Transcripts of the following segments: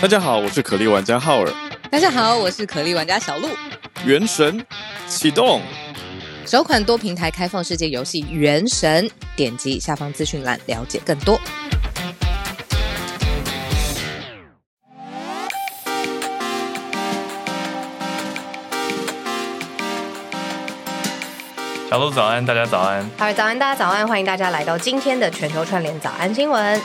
大家好，我是可莉玩家浩尔。大家好，我是可莉玩家小鹿。原神启动，首款多平台开放世界游戏《原神》，点击下方资讯栏了解更多。小鹿早安，大家早安。好，早安，大家早安，欢迎大家来到今天的全球串联早安新闻。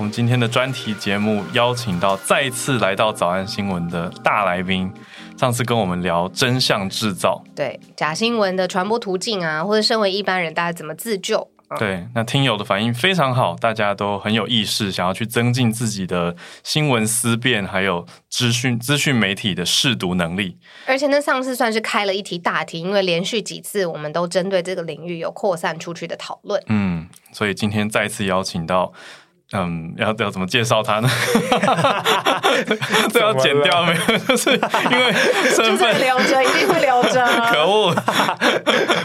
我们今天的专题节目邀请到再一次来到早安新闻的大来宾，上次跟我们聊真相制造，对假新闻的传播途径啊，或者身为一般人，大家怎么自救？嗯、对，那听友的反应非常好，大家都很有意识，想要去增进自己的新闻思辨，还有资讯资讯媒体的试读能力。而且呢，上次算是开了一题大题，因为连续几次我们都针对这个领域有扩散出去的讨论。嗯，所以今天再次邀请到。嗯，要要怎么介绍他呢？这要剪掉没有？就是因为身份留着，一定会留着。可恶！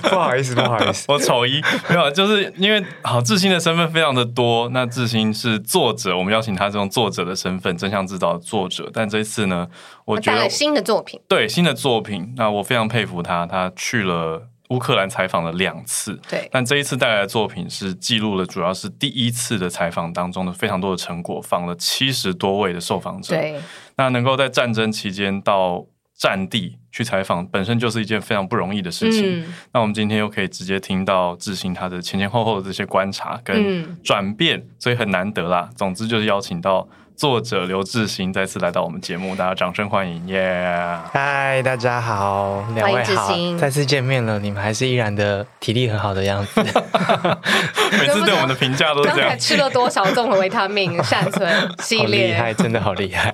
不好意思，不好意思，我丑一没有，就是因为好志新的身份非常的多。那志新是作者，我们邀请他这种作者的身份，真相制造的作者。但这一次呢，我觉得新的作品，对新的作品，那我非常佩服他，他去了。乌克兰采访了两次，对，但这一次带来的作品是记录了主要是第一次的采访当中的非常多的成果，访了七十多位的受访者，对，那能够在战争期间到战地去采访，本身就是一件非常不容易的事情。嗯、那我们今天又可以直接听到志兴他的前前后后的这些观察跟转变，嗯、所以很难得啦。总之就是邀请到。作者刘志兴再次来到我们节目，大家掌声欢迎！耶！嗨，大家好，两位好，再次见面了，你们还是依然的体力很好的样子。每次对我们的评价都是这样。刚才吃了多少综合维他命善存系列？厉害，真的好厉害！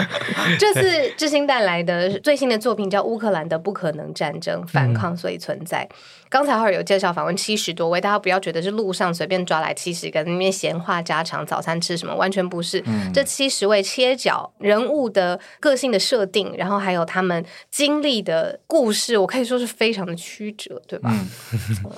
这次志新带来的最新的作品叫《乌克兰的不可能战争：反抗所以存在》。嗯刚才浩尔有介绍访问七十多位，大家不要觉得是路上随便抓来七十个，那边闲话家常，早餐吃什么，完全不是。嗯、这七十位切角人物的个性的设定，然后还有他们经历的故事，我可以说是非常的曲折，对吧？嗯，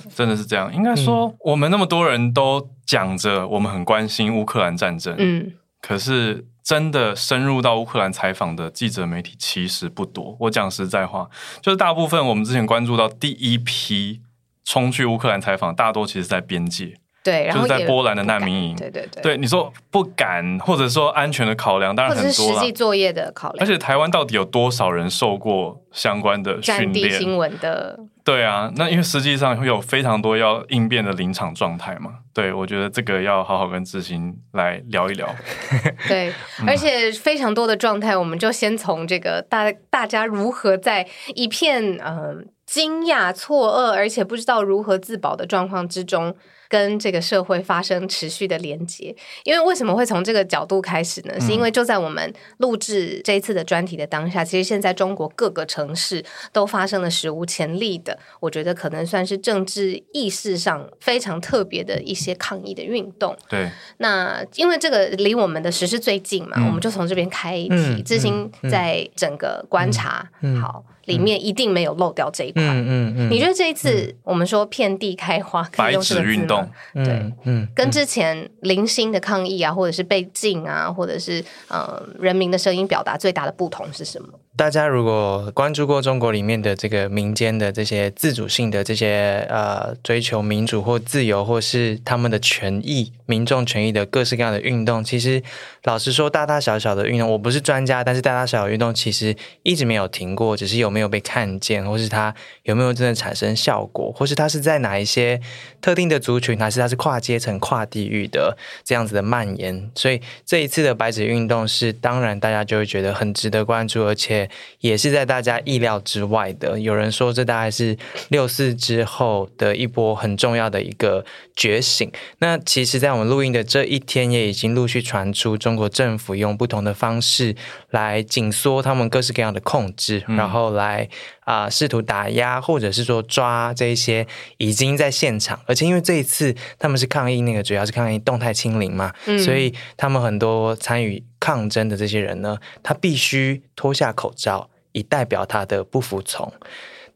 真的是这样。应该说，我们那么多人都讲着我们很关心乌克兰战争，嗯，可是。真的深入到乌克兰采访的记者媒体其实不多。我讲实在话，就是大部分我们之前关注到第一批冲去乌克兰采访，大多其实在边界。对，就是在波兰的难民营。对对对，对你说不敢，或者说安全的考量，当然很多。实际作业的考量。而且台湾到底有多少人受过相关的训练？新闻的。对啊，那因为实际上会有非常多要应变的临场状态嘛。对，我觉得这个要好好跟志兴来聊一聊。对，而且非常多的状态，我们就先从这个大大家如何在一片嗯、呃、惊讶、错愕，而且不知道如何自保的状况之中。跟这个社会发生持续的连接，因为为什么会从这个角度开始呢？嗯、是因为就在我们录制这一次的专题的当下，其实现在中国各个城市都发生了史无前例的，我觉得可能算是政治意识上非常特别的一些抗议的运动。对，那因为这个离我们的时事最近嘛，嗯、我们就从这边开题，致昕、嗯、在整个观察，好。里面一定没有漏掉这一块。嗯嗯嗯，你觉得这一次我们说遍地开花，可以用这个字吗？白纸运动，对，嗯，跟之前零星的抗议啊，或者是被禁啊，或者是呃人民的声音表达最大的不同是什么？大家如果关注过中国里面的这个民间的这些自主性的这些呃追求民主或自由，或是他们的权益、民众权益的各式各样的运动，其实老实说，大大小小的运动，我不是专家，但是大大小小运动其实一直没有停过，只是有没有被看见，或是它有没有真的产生效果，或是它是在哪一些特定的族群，还是它是跨阶层、跨地域的这样子的蔓延。所以这一次的白纸运动是，当然大家就会觉得很值得关注，而且。也是在大家意料之外的。有人说，这大概是六四之后的一波很重要的一个觉醒。那其实，在我们录音的这一天，也已经陆续传出中国政府用不同的方式来紧缩他们各式各样的控制，嗯、然后来啊、呃、试图打压，或者是说抓这一些已经在现场。而且因为这一次他们是抗议，那个主要是抗议动态清零嘛，嗯、所以他们很多参与。抗争的这些人呢，他必须脱下口罩，以代表他的不服从。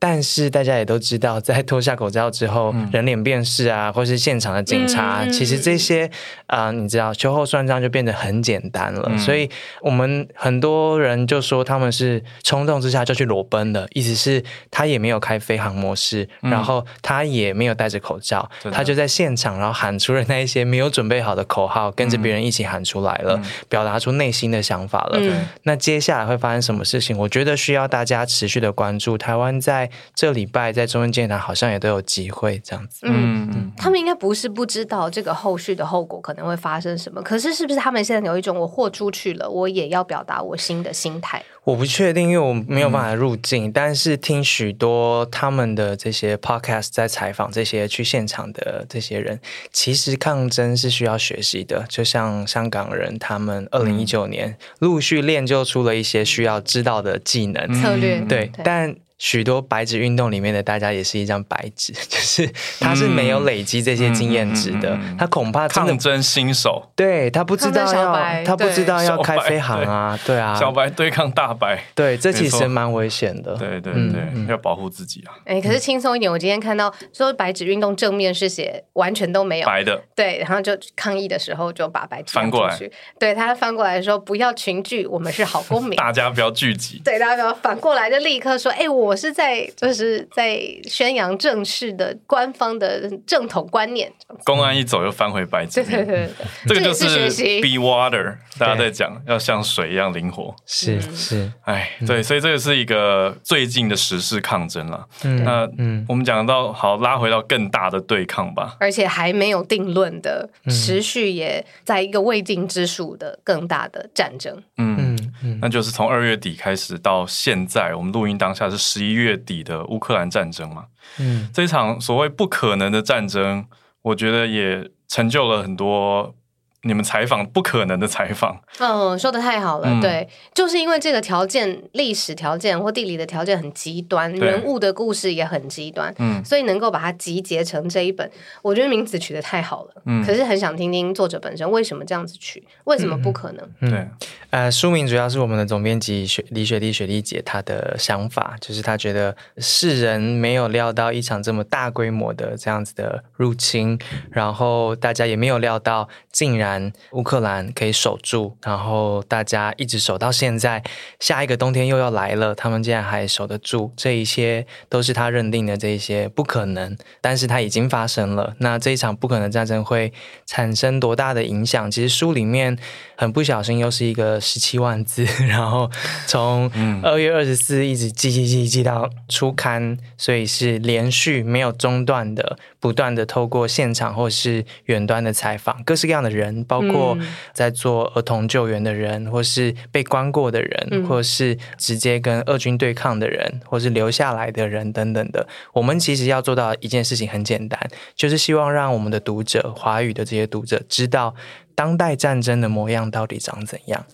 但是大家也都知道，在脱下口罩之后，嗯、人脸辨识啊，或是现场的警察，嗯、其实这些啊、呃，你知道秋后算账就变得很简单了。嗯、所以我们很多人就说他们是冲动之下就去裸奔的，意思是他也没有开飞航模式，嗯、然后他也没有戴着口罩，嗯、他就在现场，然后喊出了那一些没有准备好的口号，跟着别人一起喊出来了，嗯、表达出内心的想法了。嗯、那接下来会发生什么事情？我觉得需要大家持续的关注。台湾在这礼拜在中正纪念堂好像也都有机会这样子。嗯嗯，他们应该不是不知道这个后续的后果可能会发生什么，可是是不是他们现在有一种我豁出去了，我也要表达我新的心态？我不确定，因为我没有办法入境，嗯、但是听许多他们的这些 podcast 在采访这些去现场的这些人，其实抗争是需要学习的，就像香港人他们二零一九年陆续练就出了一些需要知道的技能策略，对，对但。许多白纸运动里面的大家也是一张白纸，就是他是没有累积这些经验值的，嗯嗯嗯嗯、他恐怕真的抗争新手，对他不知道要他不知道要开飞航啊，对，啊，小白对抗大白，对，这其实蛮危险的，对对对，要保护自己啊。哎，可是轻松一点，我今天看到说白纸运动正面是写完全都没有。白的，对，然后就抗议的时候就把白纸翻过来，对他翻过来说不要群聚，我们是好公民，大家不要聚集，对，大家不要反过来就立刻说，哎，我。我是在就是在宣扬正式的官方的正统观念。公安一走又翻回白纸，对对对，这个就是 be water，大家在讲要像水一样灵活。是是，哎，对，所以这个是一个最近的时事抗争了。那嗯，我们讲到好拉回到更大的对抗吧，而且还没有定论的，持续也在一个未定之数的更大的战争。嗯嗯，那就是从二月底开始到现在，我们录音当下是十。十一月底的乌克兰战争嘛，嗯，这场所谓不可能的战争，我觉得也成就了很多。你们采访不可能的采访，嗯，说的太好了，嗯、对，就是因为这个条件、历史条件或地理的条件很极端，人物的故事也很极端，嗯，所以能够把它集结成这一本，我觉得名字取得太好了，嗯，可是很想听听作者本身为什么这样子取，为什么不可能？嗯、对，呃，书名主要是我们的总编辑雪李雪莉雪莉姐她的想法，就是她觉得世人没有料到一场这么大规模的这样子的入侵，然后大家也没有料到竟然。乌克兰可以守住，然后大家一直守到现在，下一个冬天又要来了，他们竟然还守得住，这一些都是他认定的这一些不可能，但是它已经发生了。那这一场不可能战争会产生多大的影响？其实书里面很不小心又是一个十七万字，然后从二月二十四一直记记记记到出刊，所以是连续没有中断的，不断的透过现场或是远端的采访，各式各样的人。包括在做儿童救援的人，嗯、或是被关过的人，嗯、或是直接跟俄军对抗的人，或是留下来的人等等的。我们其实要做到一件事情很简单，就是希望让我们的读者，华语的这些读者知道。当代战争的模样到底长怎样？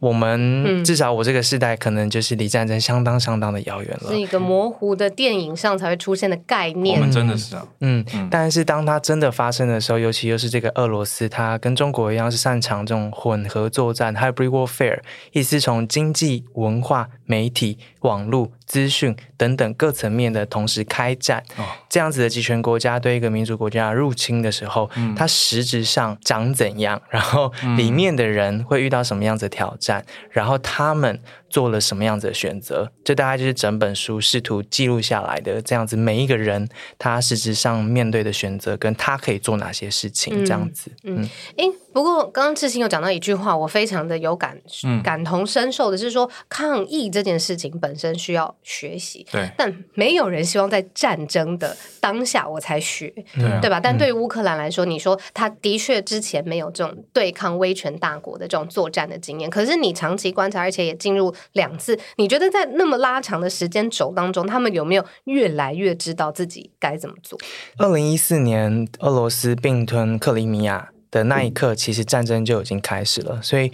我们至少我这个世代可能就是离战争相当相当的遥远了。是一个模糊的电影上才会出现的概念。我们真的是啊，嗯，嗯，但是当它真的发生的时候，尤其又是这个俄罗斯，它跟中国一样是擅长这种混合作战 （hybrid warfare），意思从经济、文化、媒体、网络。资讯等等各层面的同时开战，哦、这样子的集权国家对一个民主国家入侵的时候，嗯、它实质上长怎样？然后里面的人会遇到什么样子的挑战？嗯、然后他们做了什么样子的选择？这大概就是整本书试图记录下来的。这样子，每一个人他实质上面对的选择，跟他可以做哪些事情？这样子，嗯。嗯嗯不过，刚刚志兴有讲到一句话，我非常的有感，嗯、感同身受的是说，抗议这件事情本身需要学习，对，但没有人希望在战争的当下我才学，对，啊、对吧？但对于乌克兰来说，嗯、你说他的确之前没有这种对抗威权大国的这种作战的经验，可是你长期观察，而且也进入两次，你觉得在那么拉长的时间轴当中，他们有没有越来越知道自己该怎么做？二零一四年，俄罗斯并吞克里米亚。的那一刻，其实战争就已经开始了。所以，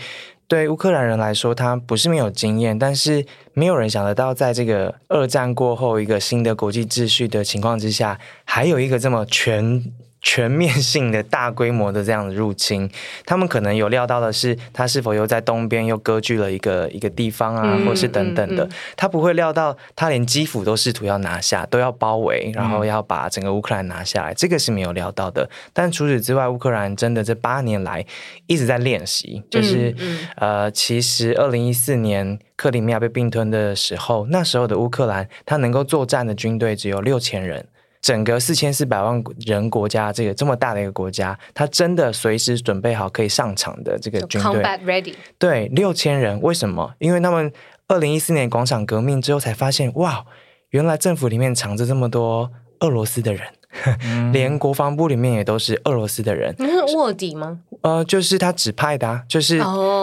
对乌克兰人来说，他不是没有经验，但是没有人想得到，在这个二战过后一个新的国际秩序的情况之下，还有一个这么全全面性的大规模的这样的入侵，他们可能有料到的是，他是否又在东边又割据了一个一个地方啊，嗯、或是等等的，嗯嗯、他不会料到他连基辅都试图要拿下，都要包围，然后要把整个乌克兰拿下来，嗯、这个是没有料到的。但除此之外，乌克兰真的这八年来一直在练习，就是、呃，其实二零一四年克里米亚被并吞的时候，那时候的乌克兰他能够作战的军队只有六千人。整个四千四百万人国家，这个这么大的一个国家，他真的随时准备好可以上场的这个军队，Combat ready。对，六千人，为什么？因为他们二零一四年广场革命之后才发现，哇，原来政府里面藏着这么多俄罗斯的人。连国防部里面也都是俄罗斯的人，那是卧底吗？呃，就是他指派的啊，就是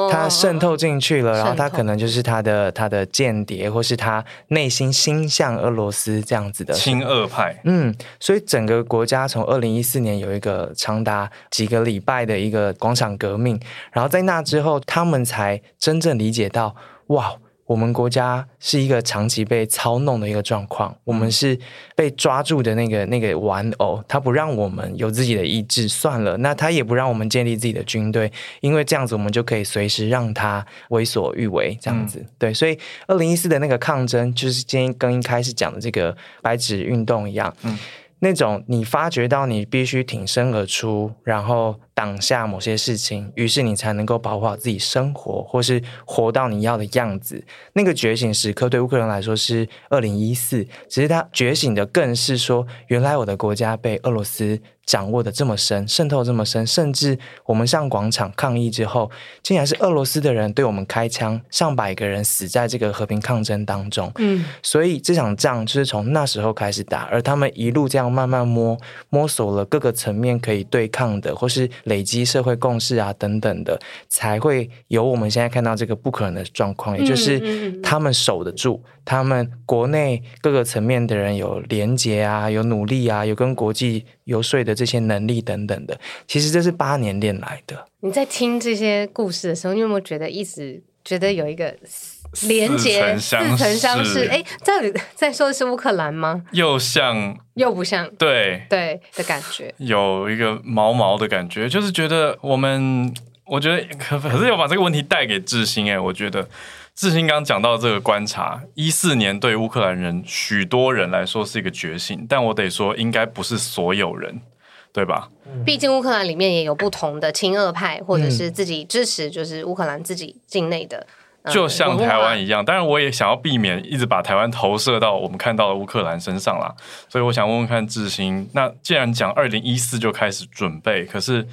他渗透进去了，oh, 然后他可能就是他的他的间谍，或是他内心心向俄罗斯这样子的亲俄派。嗯，所以整个国家从二零一四年有一个长达几个礼拜的一个广场革命，然后在那之后，他们才真正理解到，哇。我们国家是一个长期被操弄的一个状况，我们是被抓住的那个那个玩偶，他不让我们有自己的意志，算了，那他也不让我们建立自己的军队，因为这样子我们就可以随时让他为所欲为，这样子，嗯、对，所以二零一四的那个抗争，就是今天跟一开始讲的这个白纸运动一样，嗯，那种你发觉到你必须挺身而出，然后。挡下某些事情，于是你才能够保护好自己生活，或是活到你要的样子。那个觉醒时刻对乌克兰来说是二零一四，只是他觉醒的更是说，原来我的国家被俄罗斯掌握的这么深，渗透这么深，甚至我们上广场抗议之后，竟然是俄罗斯的人对我们开枪，上百个人死在这个和平抗争当中。嗯，所以这场仗就是从那时候开始打，而他们一路这样慢慢摸摸索了各个层面可以对抗的，或是。累积社会共识啊，等等的，才会有我们现在看到这个不可能的状况。也就是他们守得住，他们国内各个层面的人有连结啊，有努力啊，有跟国际游说的这些能力等等的。其实这是八年练来的。你在听这些故事的时候，你有没有觉得一直觉得有一个？连接似曾相识，哎，在在说的是乌克兰吗？又像又不像，对对的感觉，有一个毛毛的感觉，就是觉得我们，我觉得可可是要把这个问题带给志兴，哎，我觉得致昕刚刚讲到这个观察，一四年对乌克兰人许多人来说是一个觉醒，但我得说，应该不是所有人，对吧？毕竟乌克兰里面也有不同的亲俄派，或者是自己支持，就是乌克兰自己境内的。就像台湾一样，当然我也想要避免一直把台湾投射到我们看到的乌克兰身上啦。所以我想问问看志兴，那既然讲二零一四就开始准备，可是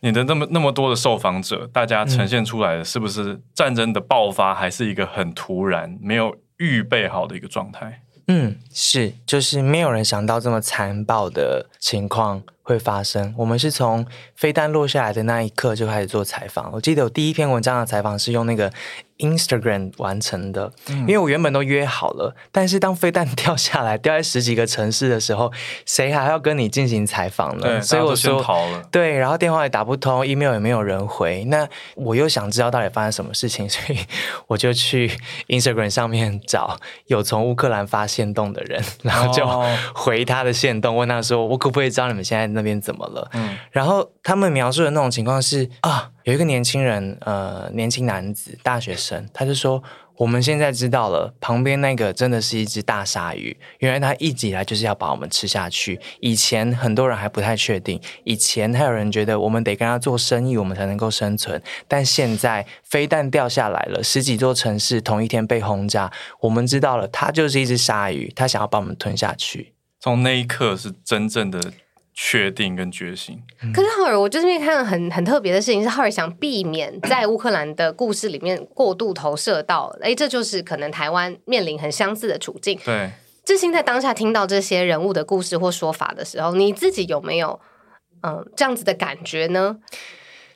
你的那么那么多的受访者，大家呈现出来的是不是战争的爆发还是一个很突然、没有预备好的一个状态？嗯，是，就是没有人想到这么残暴的情况会发生。我们是从飞弹落下来的那一刻就开始做采访。我记得我第一篇文章的采访是用那个。Instagram 完成的，因为我原本都约好了，嗯、但是当飞弹掉下来，掉在十几个城市的时候，谁还要跟你进行采访呢？所以我说逃了。对，然后电话也打不通，email 也没有人回，那我又想知道到底发生什么事情，所以我就去 Instagram 上面找有从乌克兰发现动的人，然后就回他的限动，问他说：“我可不可以知道你们现在那边怎么了？”嗯，然后他们描述的那种情况是啊。有一个年轻人，呃，年轻男子，大学生，他就说：“我们现在知道了，旁边那个真的是一只大鲨鱼。原来他一直以来就是要把我们吃下去。以前很多人还不太确定，以前还有人觉得我们得跟他做生意，我们才能够生存。但现在飞弹掉下来了，十几座城市同一天被轰炸，我们知道了，他就是一只鲨鱼，他想要把我们吞下去。从那一刻是真正的。”确定跟决心。可是浩尔，我就是因为看到很很特别的事情，是浩尔想避免在乌克兰的故事里面过度投射到，哎，这就是可能台湾面临很相似的处境。对，志兴在当下听到这些人物的故事或说法的时候，你自己有没有嗯、呃、这样子的感觉呢？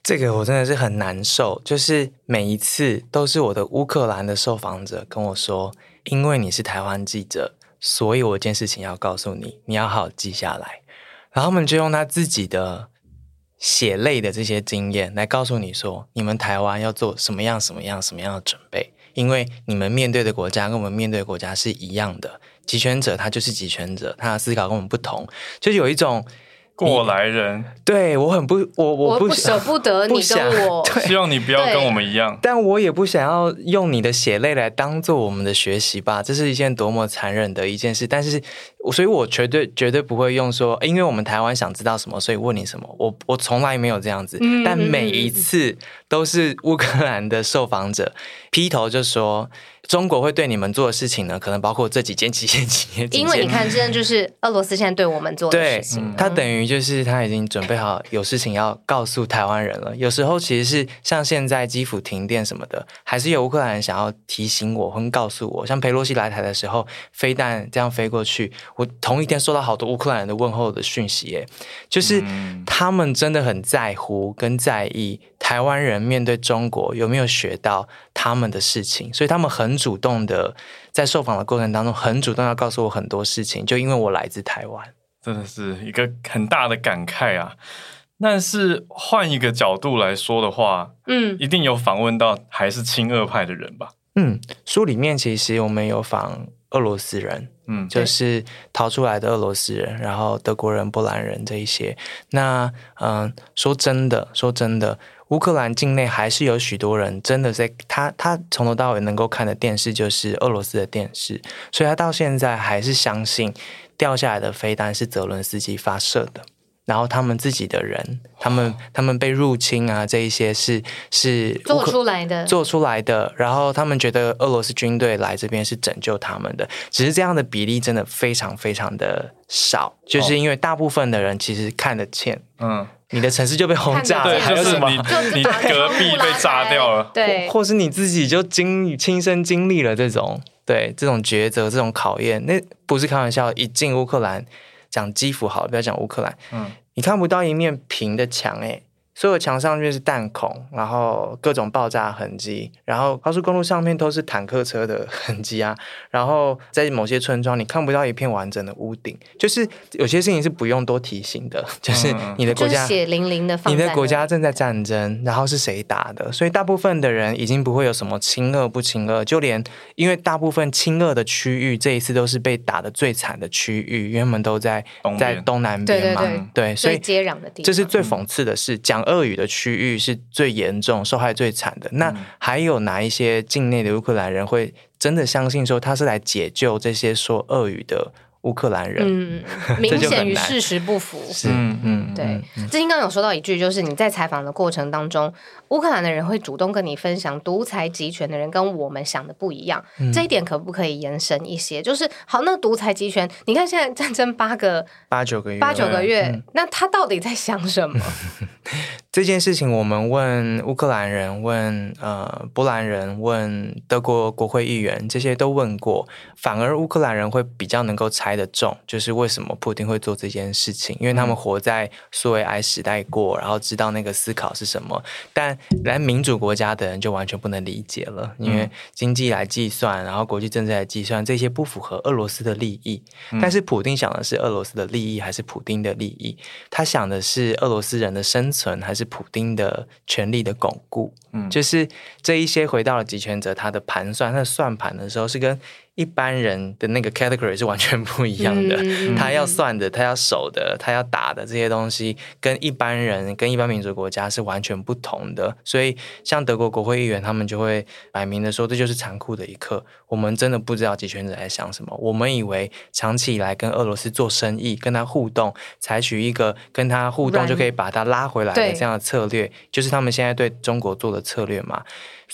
这个我真的是很难受，就是每一次都是我的乌克兰的受访者跟我说，因为你是台湾记者，所以我一件事情要告诉你，你要好好记下来。然后我们就用他自己的血泪的这些经验来告诉你说，你们台湾要做什么样、什么样、什么样的准备，因为你们面对的国家跟我们面对的国家是一样的，集权者他就是集权者，他的思考跟我们不同，就有一种过来人，对我很不，我我不舍不得你跟我，希望你不要跟我们一样，但我也不想要用你的血泪来当做我们的学习吧，这是一件多么残忍的一件事。但是，所以我绝对绝对不会用说，因为我们台湾想知道什么，所以问你什么。我我从来没有这样子，但每一次都是乌克兰的受访者劈头就说。中国会对你们做的事情呢，可能包括这几件、几件、几件。因为你看，现在就是俄罗斯现在对我们做的事情。对，他等于就是他已经准备好有事情要告诉台湾人了。有时候其实是像现在基辅停电什么的，还是有乌克兰人想要提醒我，或告诉我。像佩洛西来台的时候，飞弹这样飞过去，我同一天收到好多乌克兰人的问候的讯息，耶，就是他们真的很在乎跟在意台湾人面对中国有没有学到他们的事情，所以他们很。很主动的，在受访的过程当中，很主动要告诉我很多事情，就因为我来自台湾，真的是一个很大的感慨啊。但是换一个角度来说的话，嗯，一定有访问到还是亲俄派的人吧？嗯，书里面其实我们有访俄罗斯人，嗯，就是逃出来的俄罗斯人，然后德国人、波兰人这一些。那嗯，说真的，说真的。乌克兰境内还是有许多人真的在他他从头到尾能够看的电视就是俄罗斯的电视，所以他到现在还是相信掉下来的飞弹是泽伦斯基发射的，然后他们自己的人，他们他们被入侵啊，这一些是是做出来的做出来的，然后他们觉得俄罗斯军队来这边是拯救他们的，只是这样的比例真的非常非常的少，就是因为大部分的人其实看得见，嗯。你的城市就被轰炸了，对，还是什么？你隔壁被炸掉了，对，或是你自己就经亲身经历了这种，对，这种抉择、这种考验，那不是开玩笑。一进乌克兰，讲基辅好了，不要讲乌克兰，嗯，你看不到一面平的墙，哎。所有墙上面是弹孔，然后各种爆炸痕迹，然后高速公路上面都是坦克车的 痕迹啊，然后在某些村庄你看不到一片完整的屋顶，就是有些事情是不用多提醒的，就是你的国家血淋淋的，你的国家正在战争，然后是谁打的？所以大部分的人已经不会有什么亲恶不亲恶，就连因为大部分亲恶的区域这一次都是被打的最惨的区域，因为他们都在在东南边嘛，对，对，对，对，所以接壤的地方，这是最讽刺的是，讲。俄语的区域是最严重、受害最惨的。那还有哪一些境内的乌克兰人会真的相信说他是来解救这些说俄语的？乌克兰人，嗯，明显与事实不符。是，嗯，对。志兴刚刚有说到一句，就是你在采访的过程当中，乌克兰的人会主动跟你分享，独裁集权的人跟我们想的不一样。嗯、这一点可不可以延伸一些？就是好，那独裁集权，你看现在战争八个 八九个月，八九个月，嗯、那他到底在想什么？这件事情，我们问乌克兰人，问呃波兰人，问德国国会议员，这些都问过。反而乌克兰人会比较能够猜得中，就是为什么普丁会做这件事情，因为他们活在苏维埃时代过，然后知道那个思考是什么。但来民主国家的人就完全不能理解了，因为经济来计算，然后国际政治来计算，这些不符合俄罗斯的利益。但是普丁想的是俄罗斯的利益，还是普丁的利益？他想的是俄罗斯人的生存，还是？普丁的权力的巩固，嗯，就是这一些回到了集权者他的盘算，他的算盘的时候是跟。一般人的那个 category 是完全不一样的，嗯、他要算的，他要守的，他要打的这些东西，跟一般人、跟一般民主国家是完全不同的。所以，像德国国会议员，他们就会摆明的说，这就是残酷的一刻。我们真的不知道集权者在想什么。我们以为长期以来跟俄罗斯做生意，跟他互动，采取一个跟他互动就可以把他拉回来的这样的策略，就是他们现在对中国做的策略嘛。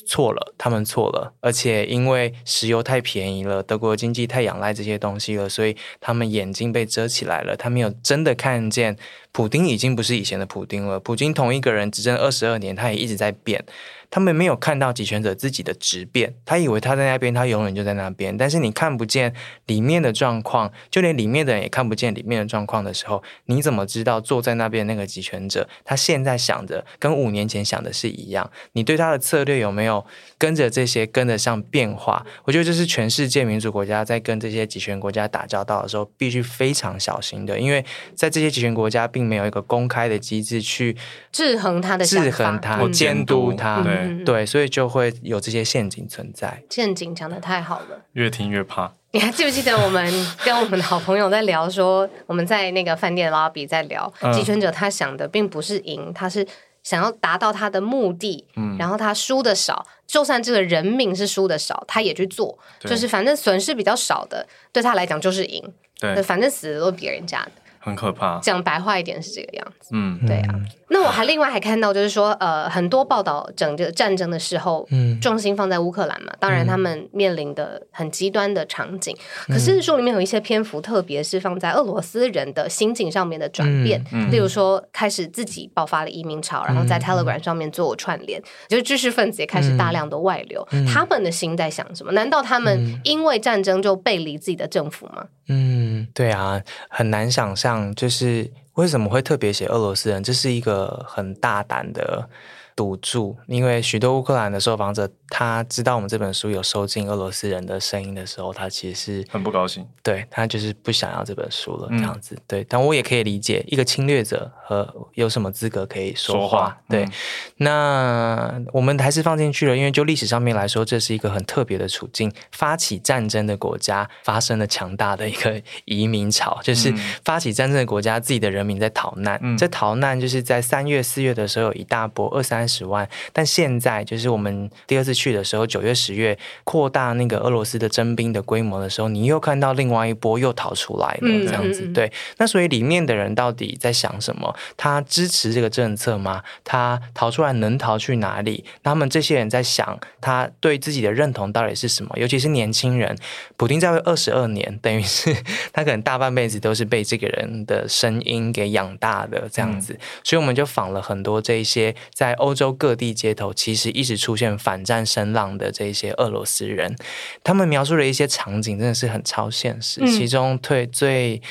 错了，他们错了，而且因为石油太便宜了，德国经济太仰赖这些东西了，所以他们眼睛被遮起来了，他没有真的看见，普丁已经不是以前的普丁了。普京同一个人执政二十二年，他也一直在变。他们没有看到集权者自己的质变，他以为他在那边，他永远就在那边。但是你看不见里面的状况，就连里面的人也看不见里面的状况的时候，你怎么知道坐在那边那个集权者他现在想的跟五年前想的是一样？你对他的策略有没有跟着这些跟得上变化？我觉得这是全世界民主国家在跟这些集权国家打交道的时候必须非常小心的，因为在这些集权国家并没有一个公开的机制去制衡他的制衡他、监督他。对。对，所以就会有这些陷阱存在。陷阱讲的太好了，越听越怕。你还记不记得我们跟我们的好朋友在聊说，我们在那个饭店 lobby 在聊，集权者他想的并不是赢，他是想要达到他的目的，嗯，然后他输的少，就算这个人命是输的少，他也去做，就是反正损失比较少的，对他来讲就是赢，对，反正死的都是别人家的。很可怕。讲白话一点是这个样子。嗯，对啊。那我还另外还看到，就是说，呃，很多报道整个战争的时候，嗯，重心放在乌克兰嘛。当然，他们面临的很极端的场景。可是书里面有一些篇幅，特别是放在俄罗斯人的心境上面的转变。例如说，开始自己爆发了移民潮，然后在 Telegram 上面做串联，就是知识分子也开始大量的外流。他们的心在想什么？难道他们因为战争就背离自己的政府吗？嗯，对啊，很难想象，就是为什么会特别写俄罗斯人，这是一个很大胆的赌注，因为许多乌克兰的受访者。他知道我们这本书有收进俄罗斯人的声音的时候，他其实是很不高兴。对，他就是不想要这本书了，这样子。嗯、对，但我也可以理解，一个侵略者和有什么资格可以说话？说话对，嗯、那我们还是放进去了，因为就历史上面来说，这是一个很特别的处境。发起战争的国家发生了强大的一个移民潮，就是发起战争的国家自己的人民在逃难。嗯、这逃难就是在三月、四月的时候有一大波二三十万，但现在就是我们第二次。去的时候，九月、十月扩大那个俄罗斯的征兵的规模的时候，你又看到另外一波又逃出来了，这样子。对，那所以里面的人到底在想什么？他支持这个政策吗？他逃出来能逃去哪里？那他们这些人在想，他对自己的认同到底是什么？尤其是年轻人，普丁在位二十二年，等于是 他可能大半辈子都是被这个人的声音给养大的这样子。嗯、所以我们就访了很多这一些在欧欧洲各地街头，其实一直出现反战。声浪的这些俄罗斯人，他们描述的一些场景，真的是很超现实。其中最最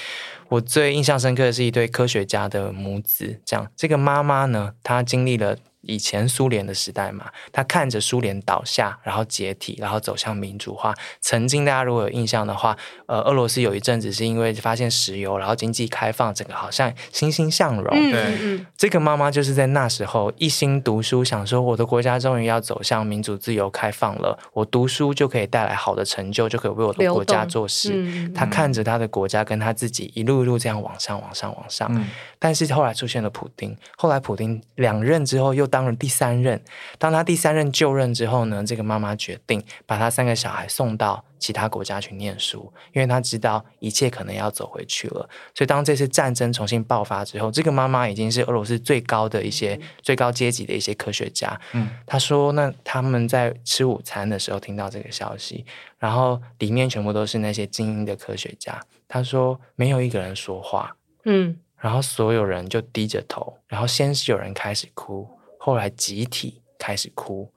我最印象深刻的是一对科学家的母子，这样，这个妈妈呢，她经历了。以前苏联的时代嘛，他看着苏联倒下，然后解体，然后走向民主化。曾经大家如果有印象的话，呃，俄罗斯有一阵子是因为发现石油，然后经济开放，整个好像欣欣向荣。对，嗯、这个妈妈就是在那时候一心读书，想说我的国家终于要走向民主、自由、开放了，我读书就可以带来好的成就，就可以为我的国家做事。嗯、他看着他的国家跟他自己一路一路这样往上、往上、往上。嗯、但是后来出现了普丁，后来普丁两任之后又。当了第三任，当他第三任就任之后呢，这个妈妈决定把他三个小孩送到其他国家去念书，因为他知道一切可能要走回去了。所以当这次战争重新爆发之后，这个妈妈已经是俄罗斯最高的一些、嗯、最高阶级的一些科学家。嗯，他说，那他们在吃午餐的时候听到这个消息，然后里面全部都是那些精英的科学家。他说，没有一个人说话。嗯，然后所有人就低着头，然后先是有人开始哭。后来集体开始哭，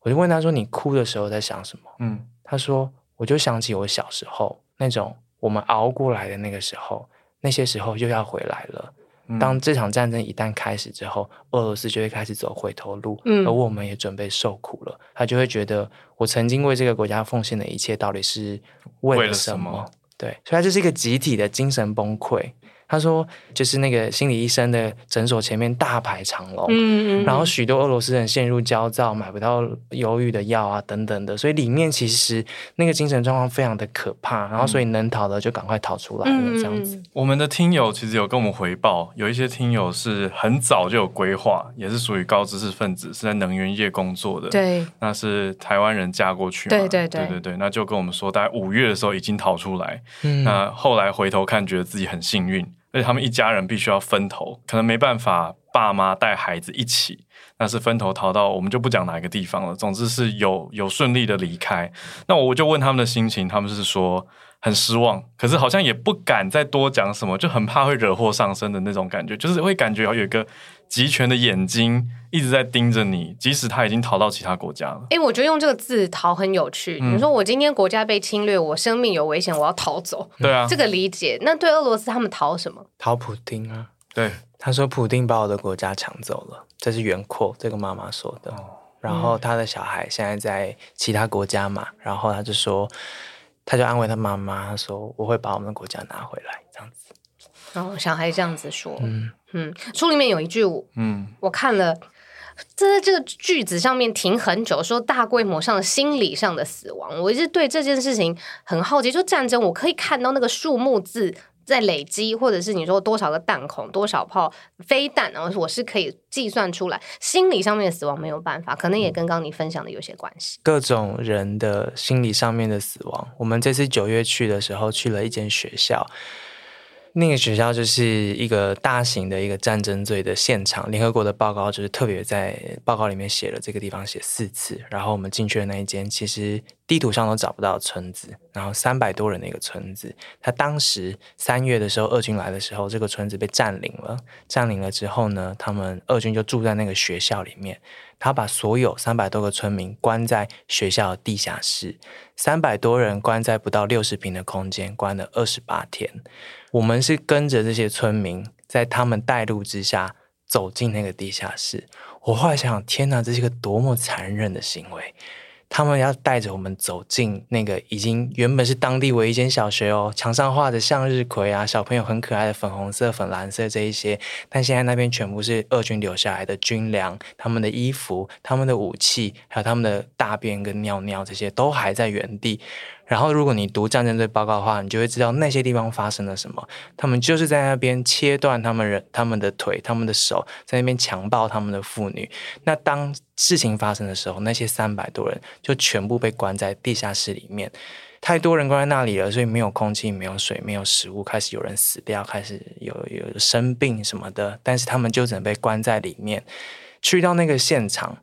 我就问他说：“你哭的时候在想什么？”嗯，他说：“我就想起我小时候那种我们熬过来的那个时候，那些时候又要回来了。当这场战争一旦开始之后，俄罗斯就会开始走回头路，嗯，而我们也准备受苦了。他就会觉得我曾经为这个国家奉献的一切到底是为了什么？什么对，所以他就是一个集体的精神崩溃。”他说：“就是那个心理医生的诊所前面大排长龙，嗯嗯，然后许多俄罗斯人陷入焦躁，买不到忧郁的药啊等等的，所以里面其实那个精神状况非常的可怕。然后所以能逃的就赶快逃出来了，这样子。我们的听友其实有跟我们回报，有一些听友是很早就有规划，也是属于高知识分子，是在能源业工作的。对，那是台湾人嫁过去嘛？对对对对对对，那就跟我们说，大概五月的时候已经逃出来。嗯，那后来回头看，觉得自己很幸运。”而且他们一家人必须要分头，可能没办法爸妈带孩子一起，那是分头逃到我们就不讲哪一个地方了。总之是有有顺利的离开。那我就问他们的心情，他们是说很失望，可是好像也不敢再多讲什么，就很怕会惹祸上身的那种感觉，就是会感觉有一个。集权的眼睛一直在盯着你，即使他已经逃到其他国家了。哎、欸，我觉得用这个字“逃”很有趣。嗯、你说我今天国家被侵略，我生命有危险，我要逃走。对啊，这个理解。那对俄罗斯他们逃什么？逃普丁啊。对，他说普丁把我的国家抢走了，这是原 quote，这个妈妈说的。哦、然后他的小孩现在在其他国家嘛，然后他就说，他就安慰他妈妈，他说我会把我们的国家拿回来，这样子。然后小孩这样子说，嗯嗯，书里面有一句，嗯，我看了在这个句子上面停很久，说大规模上的心理上的死亡，我一直对这件事情很好奇。就战争，我可以看到那个数目字在累积，或者是你说多少个弹孔、多少炮飞弹，然后我是可以计算出来。心理上面的死亡没有办法，可能也跟刚刚你分享的有些关系。各种人的心理上面的死亡，我们这次九月去的时候，去了一间学校。那个学校就是一个大型的一个战争罪的现场。联合国的报告就是特别在报告里面写了这个地方写四次。然后我们进去的那一间，其实地图上都找不到村子。然后三百多人的一个村子，他当时三月的时候，俄军来的时候，这个村子被占领了。占领了之后呢，他们俄军就住在那个学校里面。他把所有三百多个村民关在学校地下室，三百多人关在不到六十平的空间，关了二十八天。我们是跟着这些村民，在他们带路之下走进那个地下室。我后来想想，天哪，这是一个多么残忍的行为！他们要带着我们走进那个已经原本是当地唯一间小学哦，墙上画着向日葵啊，小朋友很可爱的粉红色、粉蓝色这一些，但现在那边全部是俄军留下来的军粮，他们的衣服、他们的武器，还有他们的大便跟尿尿，这些都还在原地。然后，如果你读战争罪报告的话，你就会知道那些地方发生了什么。他们就是在那边切断他们人、他们的腿、他们的手，在那边强暴他们的妇女。那当事情发生的时候，那些三百多人就全部被关在地下室里面。太多人关在那里了，所以没有空气、没有水、没有食物，开始有人死掉，开始有有生病什么的。但是他们就只能被关在里面。去到那个现场，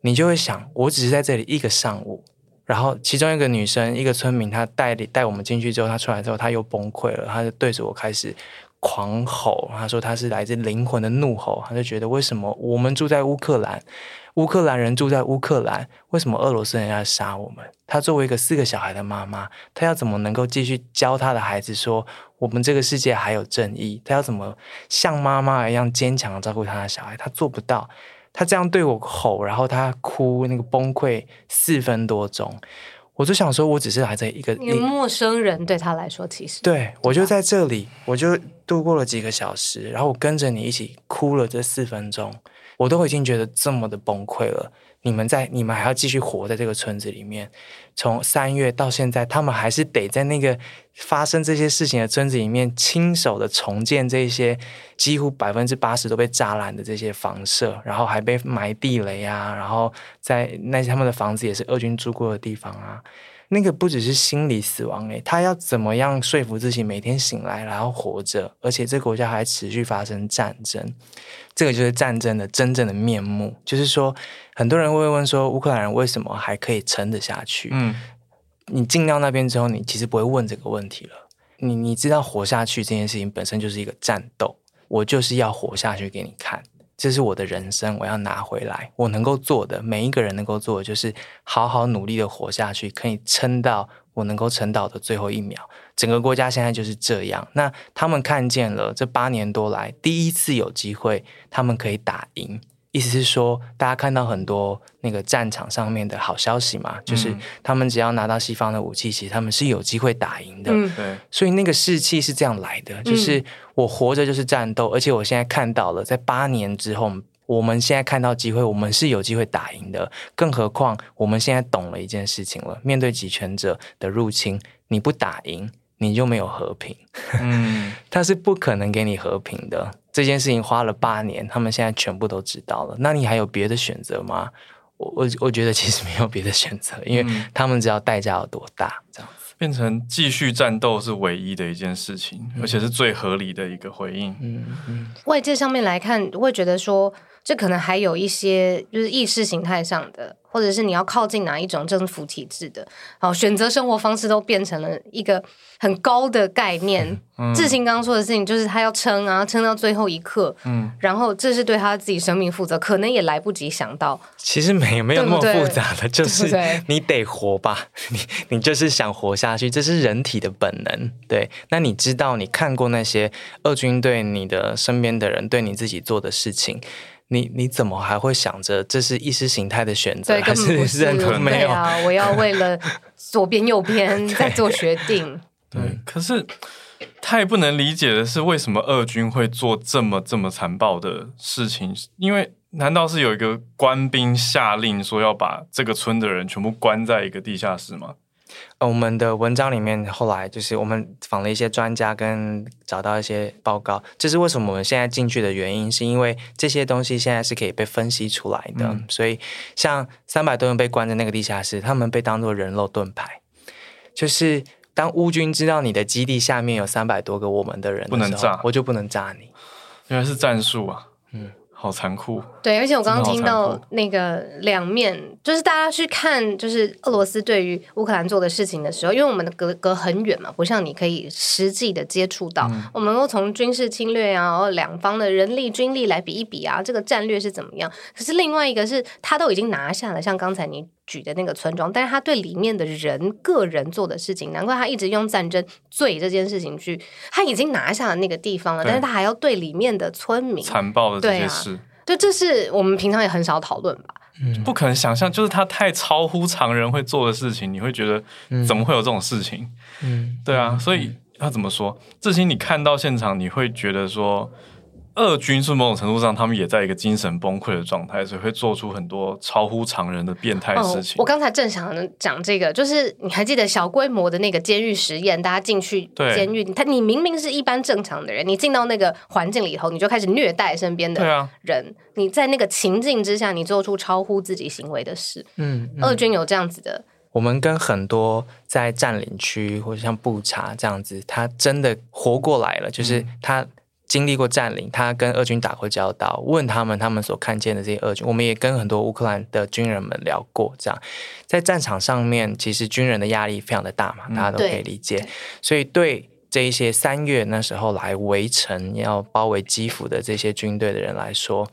你就会想：我只是在这里一个上午。然后，其中一个女生，一个村民，她带领带我们进去之后，她出来之后，她又崩溃了，她就对着我开始狂吼。她说她是来自灵魂的怒吼，她就觉得为什么我们住在乌克兰，乌克兰人住在乌克兰，为什么俄罗斯人要杀我们？她作为一个四个小孩的妈妈，她要怎么能够继续教她的孩子说我们这个世界还有正义？她要怎么像妈妈一样坚强的照顾她的小孩？她做不到。他这样对我吼，然后他哭，那个崩溃四分多钟，我就想说，我只是还在一个一陌生人，对他来说其实对，对我就在这里，我就度过了几个小时，然后我跟着你一起哭了这四分钟，我都已经觉得这么的崩溃了。你们在，你们还要继续活在这个村子里面，从三月到现在，他们还是得在那个发生这些事情的村子里面，亲手的重建这些几乎百分之八十都被炸烂的这些房舍，然后还被埋地雷啊，然后在那些他们的房子也是俄军住过的地方啊。那个不只是心理死亡诶，他要怎么样说服自己每天醒来然后活着，而且这个国家还持续发生战争，这个就是战争的真正的面目。就是说，很多人会问说，乌克兰人为什么还可以撑得下去？嗯，你进到那边之后，你其实不会问这个问题了。你你知道活下去这件事情本身就是一个战斗，我就是要活下去给你看。这是我的人生，我要拿回来。我能够做的，每一个人能够做的，就是好好努力的活下去，可以撑到我能够撑到的最后一秒。整个国家现在就是这样。那他们看见了这八年多来第一次有机会，他们可以打赢。意思是说，大家看到很多那个战场上面的好消息嘛，就是他们只要拿到西方的武器，其实他们是有机会打赢的。对、嗯，所以那个士气是这样来的，就是我活着就是战斗，而且我现在看到了，在八年之后，我们现在看到机会，我们是有机会打赢的。更何况我们现在懂了一件事情了：面对集权者的入侵，你不打赢，你就没有和平。嗯，他是不可能给你和平的。这件事情花了八年，他们现在全部都知道了。那你还有别的选择吗？我我我觉得其实没有别的选择，因为他们知道代价有多大，这样子变成继续战斗是唯一的一件事情，而且是最合理的一个回应。嗯嗯，外界上面来看，会觉得说。这可能还有一些就是意识形态上的，或者是你要靠近哪一种政府体制的，好，选择生活方式都变成了一个很高的概念。嗯，志兴刚刚说的事情就是他要撑啊，撑到最后一刻。嗯，然后这是对他自己生命负责，可能也来不及想到。其实没有没有那么复杂的，就是你得活吧，你你就是想活下去，这是人体的本能。对，那你知道你看过那些俄军对你的身边的人对你自己做的事情。你你怎么还会想着这是意识形态的选择？对，根本不是，认同没有啊？我要为了左边右边 在做决定。对，对，可是太不能理解的是，为什么俄军会做这么这么残暴的事情？因为难道是有一个官兵下令说要把这个村的人全部关在一个地下室吗？呃，我们的文章里面后来就是我们访了一些专家，跟找到一些报告。这是为什么我们现在进去的原因，是因为这些东西现在是可以被分析出来的。嗯、所以，像三百多人被关在那个地下室，他们被当作人肉盾牌。就是当乌军知道你的基地下面有三百多个我们的人的，不能炸，我就不能炸你。原来是战术啊！嗯。好残酷，对，而且我刚刚听到那个两面，就是大家去看，就是俄罗斯对于乌克兰做的事情的时候，因为我们的隔隔很远嘛，不像你可以实际的接触到，嗯、我们能够从军事侵略啊，然后两方的人力军力来比一比啊，这个战略是怎么样？可是另外一个是他都已经拿下了，像刚才你举的那个村庄，但是他对里面的人个人做的事情，难怪他一直用战争罪这件事情去，他已经拿下了那个地方了，但是他还要对里面的村民残暴的这些事。就这是我们平常也很少讨论吧，嗯，不可能想象，就是他太超乎常人会做的事情，你会觉得怎么会有这种事情？嗯，对啊，所以要怎么说？至今你看到现场，你会觉得说。俄军是某种程度上，他们也在一个精神崩溃的状态，所以会做出很多超乎常人的变态事情。哦、我刚才正想讲这个，就是你还记得小规模的那个监狱实验，大家进去监狱，他你明明是一般正常的人，你进到那个环境里头，你就开始虐待身边的人。啊、你在那个情境之下，你做出超乎自己行为的事。嗯，嗯俄军有这样子的。我们跟很多在占领区或者像布查这样子，他真的活过来了，就是他。嗯经历过占领，他跟俄军打过交道，问他们他们所看见的这些俄军，我们也跟很多乌克兰的军人们聊过。这样，在战场上面，其实军人的压力非常的大嘛，大家都可以理解。嗯、所以对这一些三月那时候来围城要包围基辅的这些军队的人来说。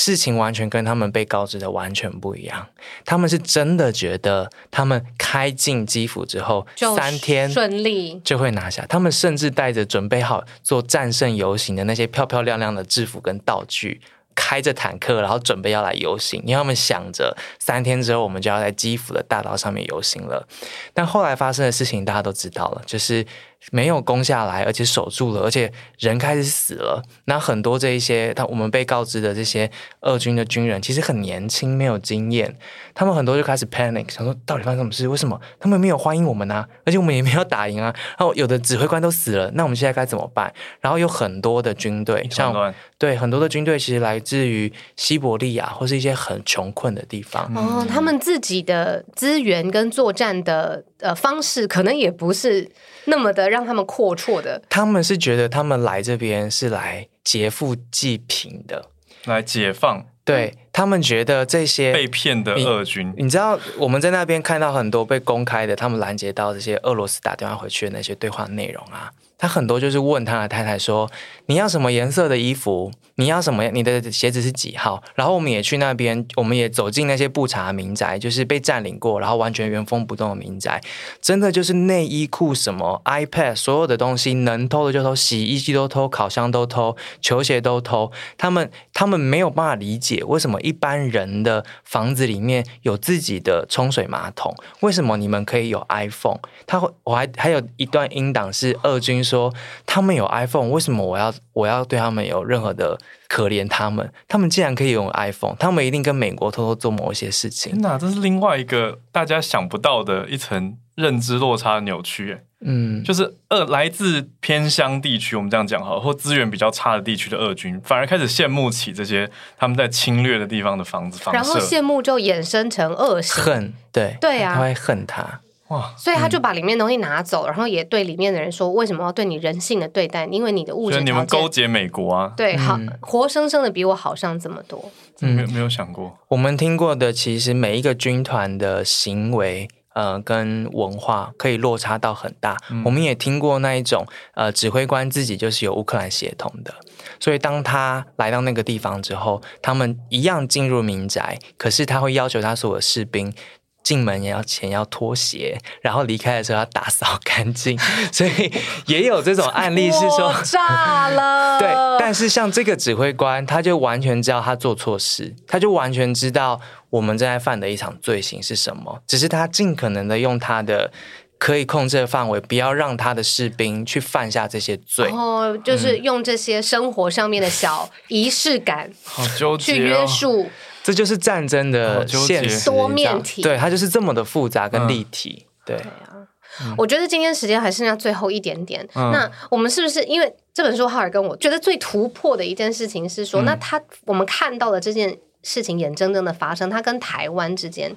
事情完全跟他们被告知的完全不一样。他们是真的觉得，他们开进基辅之后，三天顺利就会拿下。他们甚至带着准备好做战胜游行的那些漂漂亮亮的制服跟道具，开着坦克，然后准备要来游行。因为他们想着三天之后，我们就要在基辅的大道上面游行了。但后来发生的事情，大家都知道了，就是。没有攻下来，而且守住了，而且人开始死了。那很多这一些，他我们被告知的这些俄军的军人，其实很年轻，没有经验。他们很多就开始 panic，想说到底发生什么事？为什么他们没有欢迎我们呢、啊？而且我们也没有打赢啊。然后有的指挥官都死了，那我们现在该怎么办？然后有很多的军队，像对很多的军队，其实来自于西伯利亚或是一些很穷困的地方。哦，他们自己的资源跟作战的呃方式，可能也不是。那么的让他们阔绰的，他们是觉得他们来这边是来劫富济贫的，来解放。对，他们觉得这些被骗的俄军你，你知道我们在那边看到很多被公开的，他们拦截到这些俄罗斯打电话回去的那些对话内容啊。他很多就是问他的太太说：“你要什么颜色的衣服？你要什么？你的鞋子是几号？”然后我们也去那边，我们也走进那些布查民宅，就是被占领过，然后完全原封不动的民宅，真的就是内衣裤、什么 iPad，所有的东西能偷的就偷，洗衣机都偷，烤箱都偷，球鞋都偷。他们他们没有办法理解为什么一般人的房子里面有自己的冲水马桶，为什么你们可以有 iPhone？他会，我还还有一段音档是二军。说他们有 iPhone，为什么我要我要对他们有任何的可怜？他们他们既然可以用 iPhone，他们一定跟美国偷偷做某一些事情。天哪，这是另外一个大家想不到的一层认知落差的扭曲。嗯，就是俄来自偏乡地区，我们这样讲好，或资源比较差的地区的俄军，反而开始羡慕起这些他们在侵略的地方的房子，然后羡慕就衍生成恶恨，对对啊，他会恨他。哇！所以他就把里面东西拿走，嗯、然后也对里面的人说：“为什么要对你人性的对待？因为你的物质条件，你们勾结美国啊？对，好，嗯、活生生的比我好上这么多。嗯，没有没有想过。我们听过的，其实每一个军团的行为，呃，跟文化可以落差到很大。嗯、我们也听过那一种，呃，指挥官自己就是有乌克兰血统的，所以当他来到那个地方之后，他们一样进入民宅，可是他会要求他所有的士兵。进门也要前要脱鞋，然后离开的时候要打扫干净，所以也有这种案例是说 炸了。对，但是像这个指挥官，他就完全知道他做错事，他就完全知道我们正在犯的一场罪行是什么，只是他尽可能的用他的可以控制的范围，不要让他的士兵去犯下这些罪。然后就是用这些生活上面的小仪式感，好纠结，去约束。这就是战争的现实多面体，对，它就是这么的复杂跟立体。嗯、对，对啊，嗯、我觉得今天时间还剩下最后一点点。嗯、那我们是不是因为这本书，哈尔跟我觉得最突破的一件事情是说，嗯、那他我们看到的这件事情眼睁睁的发生，它跟台湾之间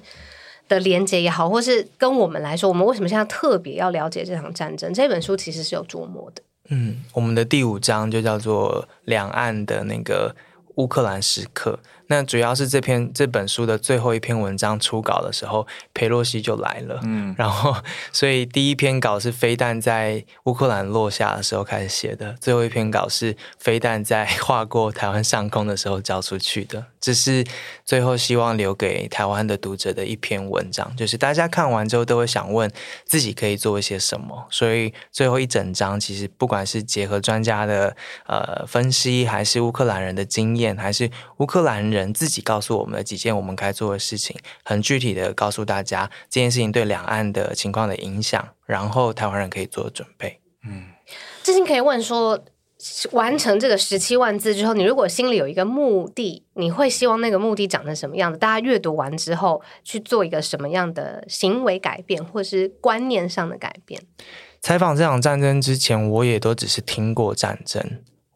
的连接也好，或是跟我们来说，我们为什么现在特别要了解这场战争？这本书其实是有琢磨的。嗯，我们的第五章就叫做两岸的那个乌克兰时刻。那主要是这篇这本书的最后一篇文章初稿的时候，裴洛西就来了，嗯，然后所以第一篇稿是飞弹在乌克兰落下的时候开始写的，最后一篇稿是飞弹在划过台湾上空的时候交出去的。这是最后希望留给台湾的读者的一篇文章，就是大家看完之后都会想问自己可以做一些什么。所以最后一整章其实不管是结合专家的呃分析，还是乌克兰人的经验，还是乌克兰人自己告诉我们的几件我们该做的事情，很具体的告诉大家这件事情对两岸的情况的影响，然后台湾人可以做准备。嗯，最近可以问说。完成这个十七万字之后，你如果心里有一个目的，你会希望那个目的长成什么样子？大家阅读完之后去做一个什么样的行为改变，或是观念上的改变？采访这场战争之前，我也都只是听过战争，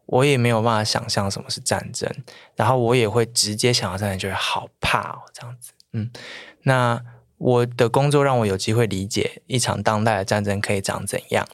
我也没有办法想象什么是战争，然后我也会直接想到战争，觉得好怕哦，这样子。嗯，那我的工作让我有机会理解一场当代的战争可以长怎样。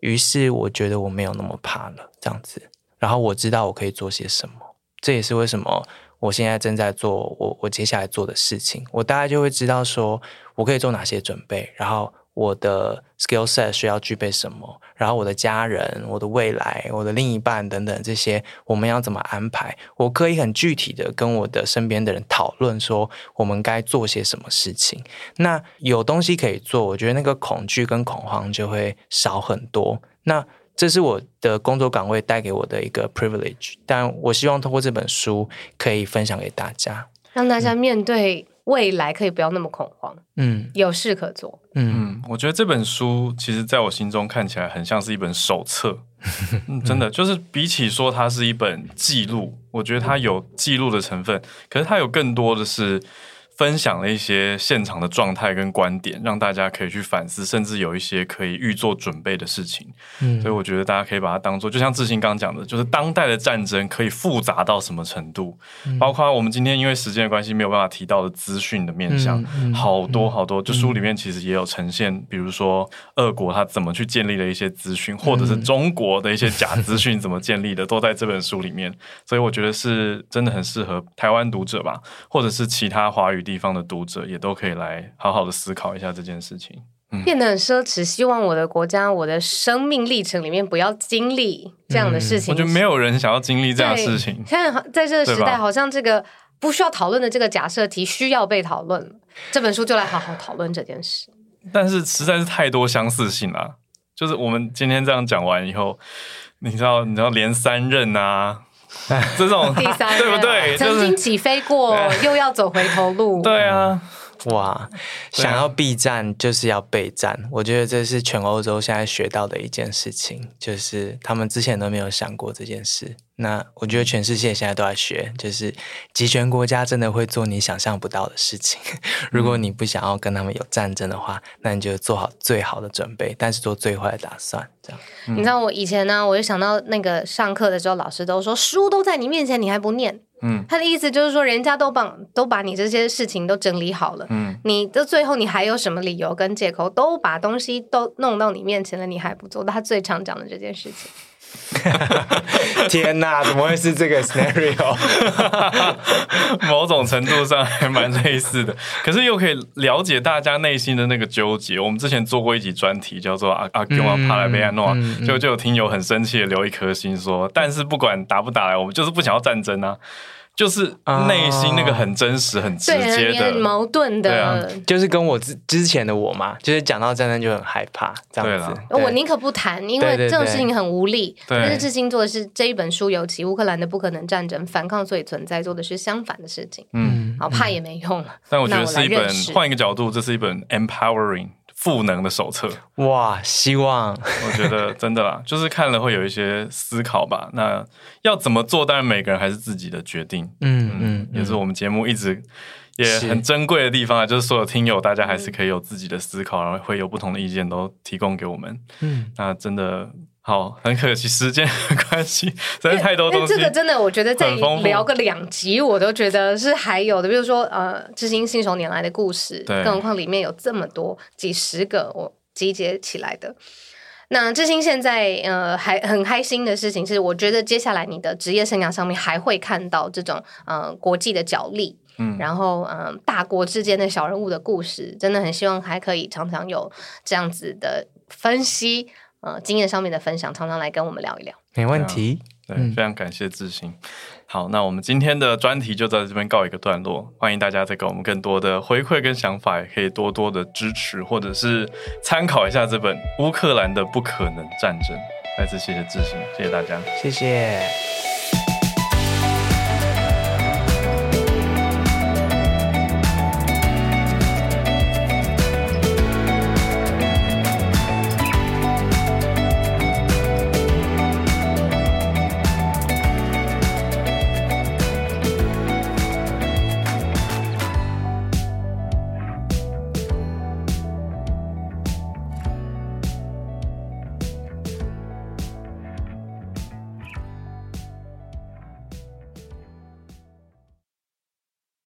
于是我觉得我没有那么怕了，这样子。然后我知道我可以做些什么，这也是为什么我现在正在做我我接下来做的事情。我大概就会知道说我可以做哪些准备，然后我的 skill set 需要具备什么，然后我的家人、我的未来、我的另一半等等这些，我们要怎么安排？我可以很具体的跟我的身边的人讨论说我们该做些什么事情。那有东西可以做，我觉得那个恐惧跟恐慌就会少很多。那这是我的工作岗位带给我的一个 privilege，但我希望通过这本书可以分享给大家，让大家面对未来可以不要那么恐慌，嗯，有事可做，嗯，嗯，我觉得这本书其实在我心中看起来很像是一本手册，嗯，真的就是比起说它是一本记录，我觉得它有记录的成分，可是它有更多的是。分享了一些现场的状态跟观点，让大家可以去反思，甚至有一些可以预做准备的事情。嗯，所以我觉得大家可以把它当做，就像志兴刚刚讲的，就是当代的战争可以复杂到什么程度，嗯、包括我们今天因为时间的关系没有办法提到的资讯的面向，好多好多。就书里面其实也有呈现，比如说俄国他怎么去建立的一些资讯，或者是中国的一些假资讯怎么建立的，都在这本书里面。所以我觉得是真的很适合台湾读者吧，或者是其他华语地方的读者也都可以来好好的思考一下这件事情。嗯，变得很奢侈，希望我的国家、我的生命历程里面不要经历这样的事情。嗯，我觉得没有人想要经历这样的事情。现在在这个时代，好像这个不需要讨论的这个假设题需要被讨论。这本书就来好好讨论这件事。但是实在是太多相似性了，就是我们今天这样讲完以后，你知道，你知道连三任啊。这种第三对不对？曾经起飞过，又要走回头路。对啊，哇！想要避战就是要备战，我觉得这是全欧洲现在学到的一件事情，就是他们之前都没有想过这件事。那我觉得全世界现在都在学，就是集权国家真的会做你想象不到的事情。如果你不想要跟他们有战争的话，那你就做好最好的准备，但是做最坏的打算。这样，你知道我以前呢，我就想到那个上课的时候，老师都说书都在你面前，你还不念？嗯，他的意思就是说，人家都把都把你这些事情都整理好了，嗯，你的最后你还有什么理由跟借口？都把东西都弄到你面前了，你还不做？他最常讲的这件事情。天哪，怎么会是这个 scenario？某种程度上还蛮类似的，可是又可以了解大家内心的那个纠结。我们之前做过一集专题，叫做阿阿 Q 啊帕莱贝亚诺，就就有听友很生气的留一颗心说，但是不管打不打来，我们就是不想要战争啊。就是内心那个很真实、很直接的矛盾的，啊，就是跟我之之前的我嘛，就是讲到战争就很害怕这样子。我宁可不谈，因为这种事情很无力。但是志兴做的是这一本书，尤其乌克兰的不可能战争，反抗所以存在，做的是相反的事情。嗯，好怕也没用了。但我觉得是一本换一个角度，这是一本 empowering。赋能的手册。哇，希望我觉得真的啦，就是看了会有一些思考吧。那要怎么做，当然每个人还是自己的决定。嗯嗯，嗯，也是我们节目一直也很珍贵的地方啊，就是所有听友大家还是可以有自己的思考，然后会有不同的意见都提供给我们。嗯，那真的。好，很可惜时间的关系，实在太多东西。这个真的，我觉得再聊个两集，我都觉得是还有的。比如说，呃，知心信手拈来的故事，更何况里面有这么多几十个我集结起来的。那知心现在呃还很开心的事情是，我觉得接下来你的职业生涯上面还会看到这种呃国际的角力，嗯，然后嗯、呃、大国之间的小人物的故事，真的很希望还可以常常有这样子的分析。呃，经验上面的分享，常常来跟我们聊一聊，没问题。对，非常感谢自信。好，那我们今天的专题就在这边告一个段落。欢迎大家再给我们更多的回馈跟想法，也可以多多的支持，或者是参考一下这本《乌克兰的不可能战争》。再次谢谢自信，谢谢大家，谢谢。